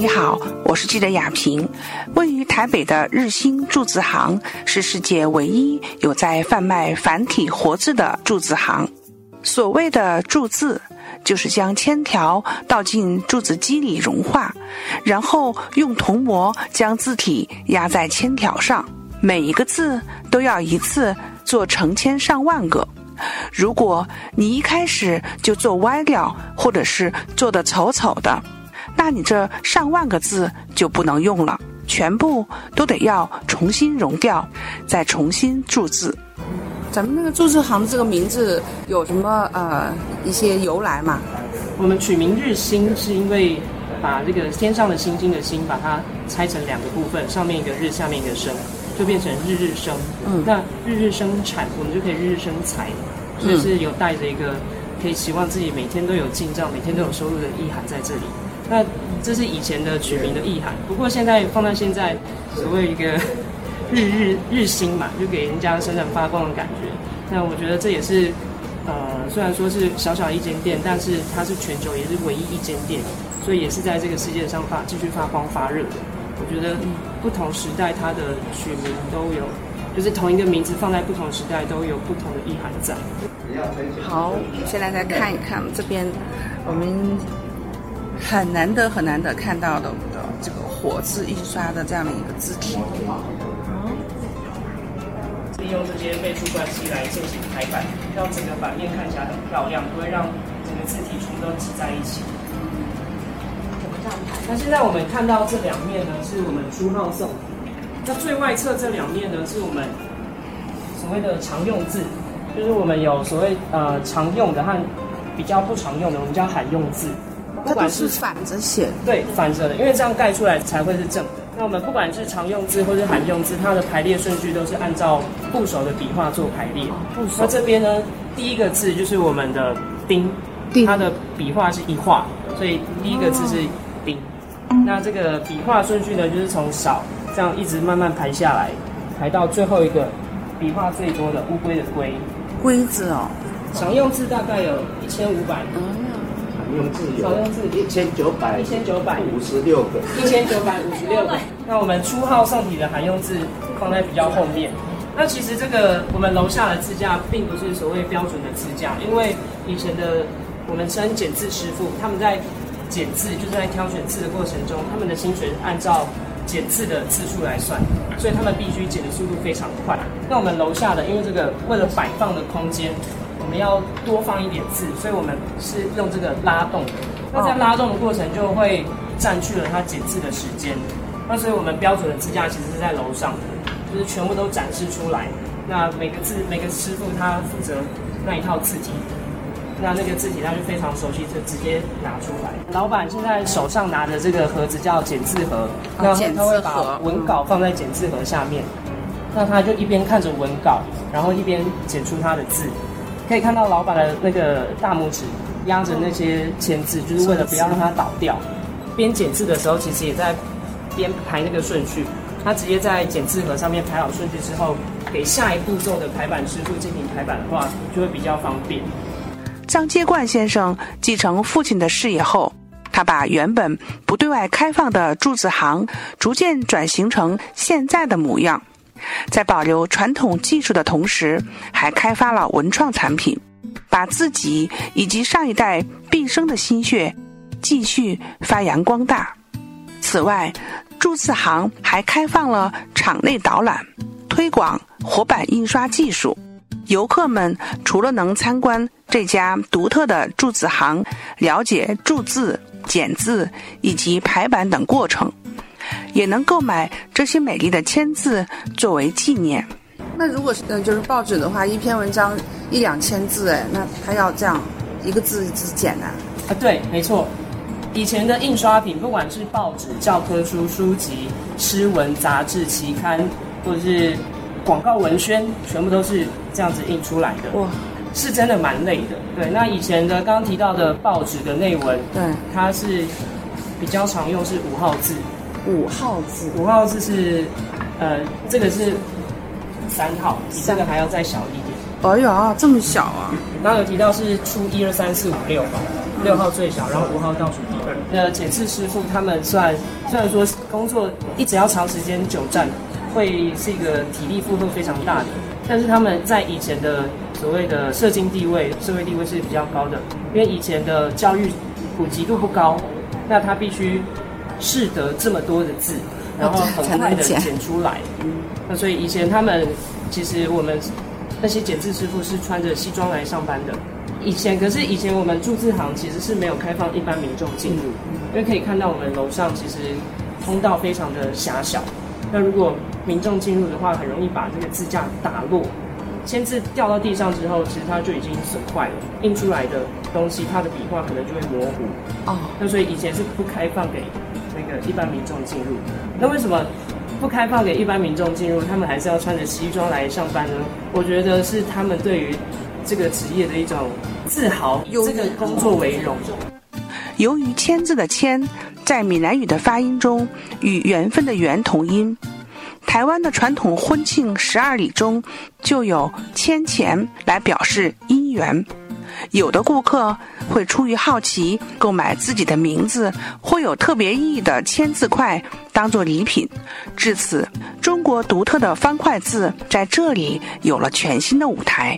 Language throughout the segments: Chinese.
你好，我是记者雅萍。位于台北的日新铸字行是世界唯一有在贩卖繁体活字的铸字行。所谓的铸字，就是将铅条倒进铸字机里融化，然后用铜模将字体压在铅条上。每一个字都要一次做成千上万个。如果你一开始就做歪掉，或者是做的丑丑的，那你这上万个字就不能用了，全部都得要重新融掉，再重新注字。咱们那个注字行的这个名字有什么呃一些由来吗？我们取名日星，是因为把这个天上的星星的星，把它拆成两个部分，上面一个日，下面一个生，就变成日日生。嗯，那日日生产，我们就可以日日生财，所以是有带着一个可以希望自己每天都有进账，每天都有收入的意涵在这里。那这是以前的取名的意涵，不过现在放在现在，所谓一个日日日新嘛，就给人家闪闪发光的感觉。那我觉得这也是，呃，虽然说是小小一间店，但是它是全球也是唯一一间店，所以也是在这个世界上发继续发光发热的。我觉得不同时代它的取名都有，就是同一个名字放在不同时代都有不同的意涵在。好，现在再看一看这边，我们。很难得很难得看到的的这个火字印刷的这样的一个字体。利用这些倍数关系来进行排版，让整个版面看起来很漂亮，不会让整个字体全部都挤在一起。那现在我们看到这两面呢，是我们书号送。那最外侧这两面呢，是我们所谓的常用字，就是我们有所谓呃常用的和比较不常用的，我们叫罕用字。不管是反着写，对，反着的，因为这样盖出来才会是正的。那我们不管是常用字或是罕用字，它的排列顺序都是按照部首的笔画做排列。部首。那这边呢，第一个字就是我们的丁，它的笔画是一画，所以第一个字是丁。那这个笔画顺序呢，就是从少这样一直慢慢排下来，排到最后一个笔画最多的乌龟的龟。龟字哦。常用字大概有一千五百。用字有一千九百一千九百五十六个，一千九百五十六个。那我们初号上体的含用字放在比较后面。那其实这个我们楼下的字架并不是所谓标准的字架，因为以前的我们称剪字师傅，他们在剪字就是在挑选字的过程中，他们的薪水按照剪字的次数来算，所以他们必须剪的速度非常快。那我们楼下的因为这个为了摆放的空间。我们要多放一点字，所以我们是用这个拉动的。那在拉动的过程就会占据了它剪字的时间。那所以我们标准的支架其实是在楼上的，就是全部都展示出来。那每个字每个师傅他负责那一套字体，那那个字体他就非常熟悉，就直接拿出来。老板现在手上拿的这个盒子叫剪字盒，那他会把文稿放在剪字盒下面，那他就一边看着文稿，然后一边剪出他的字。可以看到老板的那个大拇指压着那些签字，就是为了不要让它倒掉。边剪字的时候，其实也在边排那个顺序。他直接在剪字盒上面排好顺序之后，给下一步骤的排版师傅进行排版的话，就会比较方便。张接冠先生继承父亲的事业后，他把原本不对外开放的铸字行，逐渐转型成现在的模样。在保留传统技术的同时，还开发了文创产品，把自己以及上一代毕生的心血继续发扬光大。此外，铸字行还开放了场内导览，推广活版印刷技术。游客们除了能参观这家独特的铸字行，了解铸字、剪字以及排版等过程。也能购买这些美丽的签字作为纪念。那如果是嗯，就是报纸的话，一篇文章一两千字，哎，那他要这样一个字一字剪呢？啊，对，没错。以前的印刷品，不管是报纸、教科书、书籍、诗文、杂志、期刊，或者是广告文宣，全部都是这样子印出来的。哇，是真的蛮累的。对，那以前的刚刚提到的报纸的内文，对，它是比较常用是五号字。五号字，五号字是，呃，这个是三号，比这个还要再小一点。哎呀，这么小啊！刚刚有提到是出一二三四五六嘛，六号最小，然后五号倒数第二。的剪字师傅，他们算虽然说工作一直要长时间久站，会是一个体力负荷非常大的，但是他们在以前的所谓的社经地位、社会地位是比较高的，因为以前的教育普及度不高，那他必须识得这么多的字，然后很快的剪出来。那所以以前他们其实我们那些剪字师傅是穿着西装来上班的。以前可是以前我们注字行其实是没有开放一般民众进入，因为可以看到我们楼上其实通道非常的狭小，那如果民众进入的话，很容易把这个字架打落，签字掉到地上之后，其实它就已经损坏了，印出来的东西它的笔画可能就会模糊。哦，那所以以前是不开放给那个一般民众进入。那为什么不开放给一般民众进入，他们还是要穿着西装来上班呢？我觉得是他们对于。这个职业的一种自豪，以这个工作为荣。由于“签”字的“签”在闽南语的发音中与“缘分”的“缘”同音，台湾的传统婚庆十二礼中就有签钱来表示姻缘。有的顾客会出于好奇购买自己的名字或有特别意义的签字块当做礼品。至此，中国独特的方块字在这里有了全新的舞台。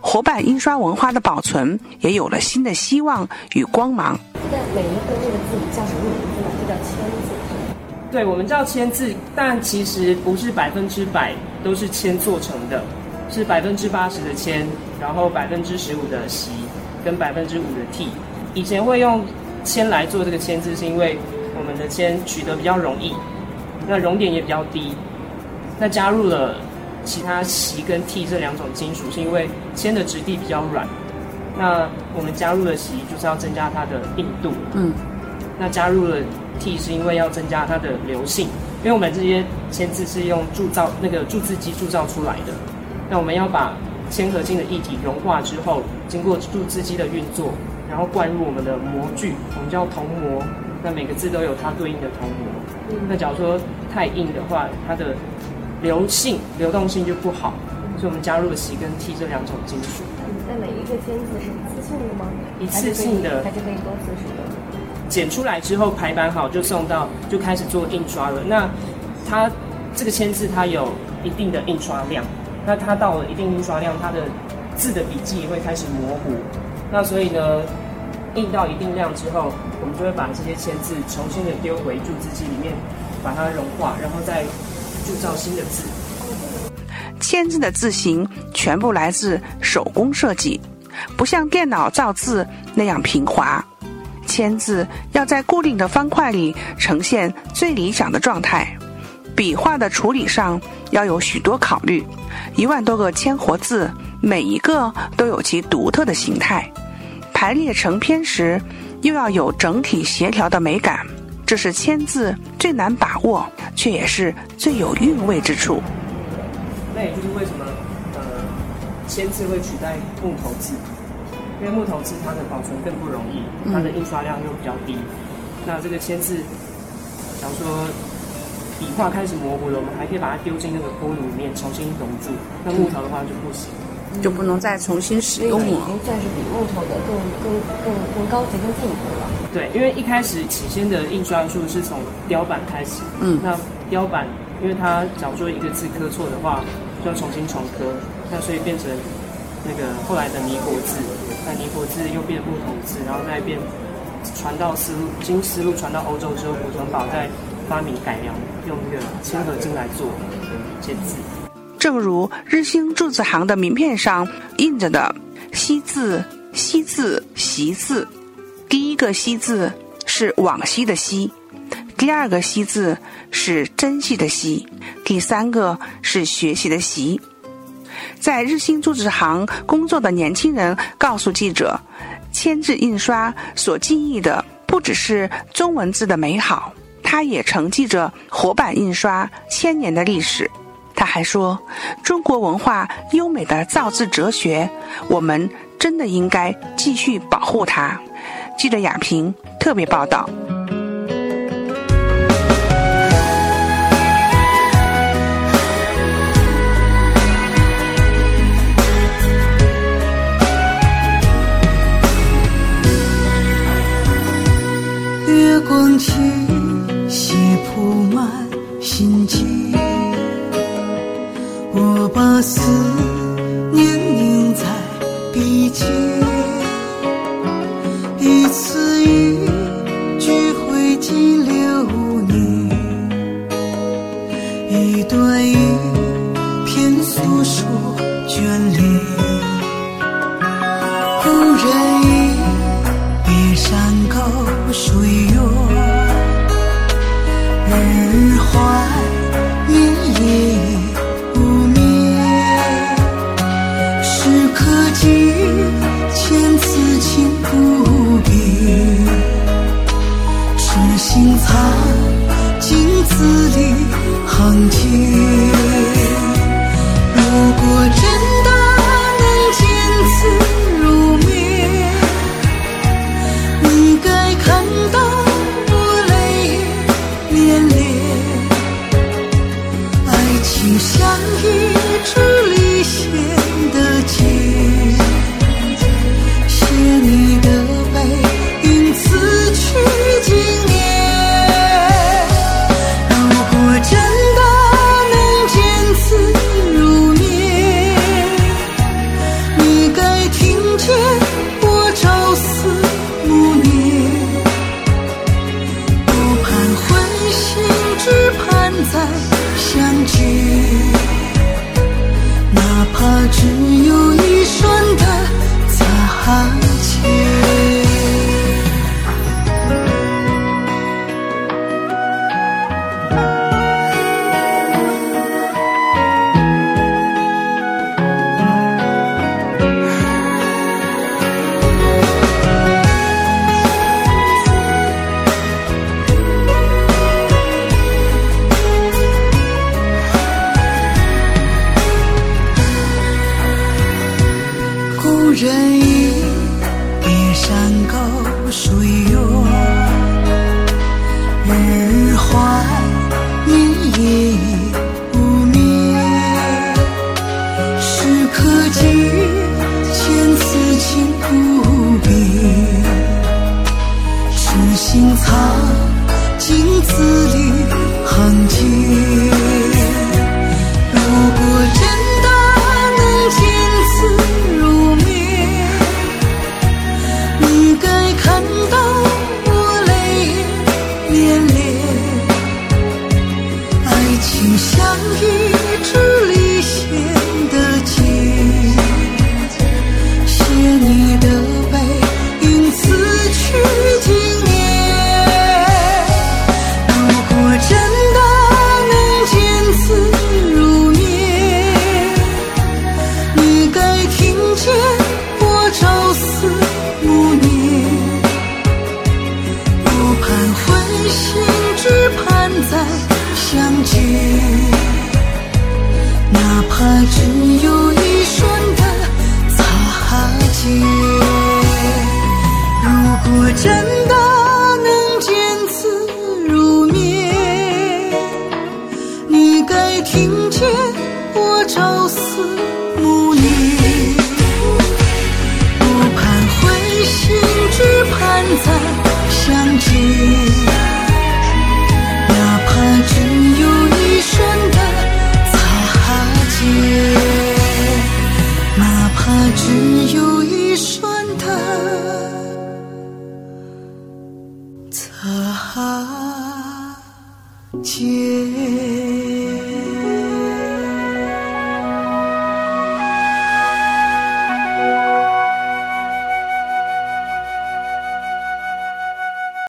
活版印刷文化的保存也有了新的希望与光芒。在每一个那个字叫什么名字呢？就叫签字。对，我们叫签字，但其实不是百分之百都是签做成的，是百分之八十的铅，然后百分之十五的锡，跟百分之五的 T。以前会用铅来做这个铅字，是因为我们的铅取得比较容易，那熔点也比较低，那加入了。其他锡跟 T 这两种金属，是因为铅的质地比较软，那我们加入了锡，就是要增加它的硬度。嗯，那加入了 T，是因为要增加它的流性，因为我们这些铅字是用铸造那个铸字机铸造出来的，那我们要把铅合金的液体融化之后，经过注字机的运作，然后灌入我们的模具，我们叫铜模，那每个字都有它对应的铜模。那假如说太硬的话，它的流性、流动性就不好，所以我们加入了锡跟锑这两种金属。那每一个签字是一次性的吗？一次性的，它就可以多次使用？剪出来之后排版好就送到，就开始做印刷了。那它这个签字它有一定的印刷量，那它到了一定印刷量，它的字的笔迹会开始模糊。那所以呢，印到一定量之后，我们就会把这些签字重新的丢回铸字机里面，把它融化，然后再。铸造新的字，签字的字形全部来自手工设计，不像电脑造字那样平滑。签字要在固定的方块里呈现最理想的状态，笔画的处理上要有许多考虑。一万多个千活字，每一个都有其独特的形态，排列成篇时又要有整体协调的美感。这是签字最难把握，却也是最有韵味之处。那也就是为什么，呃，签字会取代木头字，因为木头字它的保存更不容易，它的印刷量又比较低。那这个签字，假如说笔画开始模糊了，我们还可以把它丢进那个锅炉里面重新熔铸。那木头的话就不行。就不能再重新使用了。已经算是比木头的更更更更高级、更进步了。对，因为一开始起先的印刷术是从雕版开始。嗯。那雕版，因为它假如说一个字刻错的话，就要重新重刻，那所以变成那个后来的泥活字。那泥活字又变木头字，然后再变传到丝路，经丝路传到欧洲之后，古腾堡再发明改良，用那个铅合金来做这些字。正如日兴铸字行的名片上印着的“西”字、“西”字、“习”字，第一个“西”字是往昔的“昔”，第二个“西”字是珍惜的“惜”，第三个是学习的“习”。在日兴铸字行工作的年轻人告诉记者，铅字印刷所记忆的不只是中文字的美好，它也承继着活版印刷千年的历史。他还说：“中国文化优美的造字哲学，我们真的应该继续保护它。”记者亚平特别报道。月光轻似一句，灰烬流年；一段一片，诉说眷恋。故人已别，山高水远，日日怀念夜不灭。时可记。千此情不变，痴心藏镜子里行间。如果真的能见此如面，你该看到我泪涟涟。爱情像一只盼再相聚。哪怕只有一瞬的擦肩。哪怕只有一瞬的擦肩。如果真